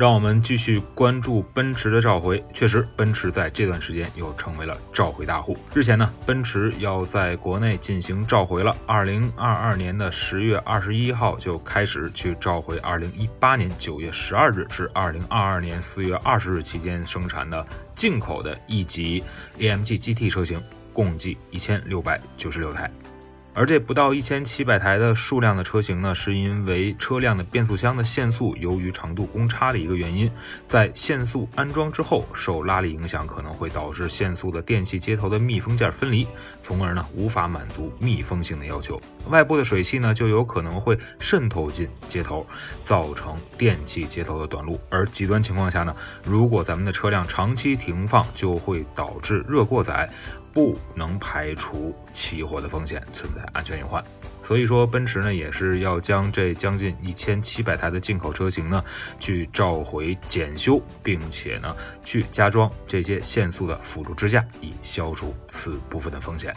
让我们继续关注奔驰的召回。确实，奔驰在这段时间又成为了召回大户。日前呢，奔驰要在国内进行召回了。二零二二年的十月二十一号就开始去召回二零一八年九月十二日至二零二二年四月二十日期间生产的进口的 E 级 AMG GT 车型，共计一千六百九十六台。而这不到一千七百台的数量的车型呢，是因为车辆的变速箱的限速由于长度公差的一个原因，在限速安装之后，受拉力影响可能会导致限速的电气接头的密封件分离，从而呢无法满足密封性的要求，外部的水汽呢就有可能会渗透进接头，造成电气接头的短路。而极端情况下呢，如果咱们的车辆长期停放，就会导致热过载。不能排除起火的风险，存在安全隐患。所以说，奔驰呢也是要将这将近一千七百台的进口车型呢，去召回检修，并且呢去加装这些限速的辅助支架，以消除此部分的风险。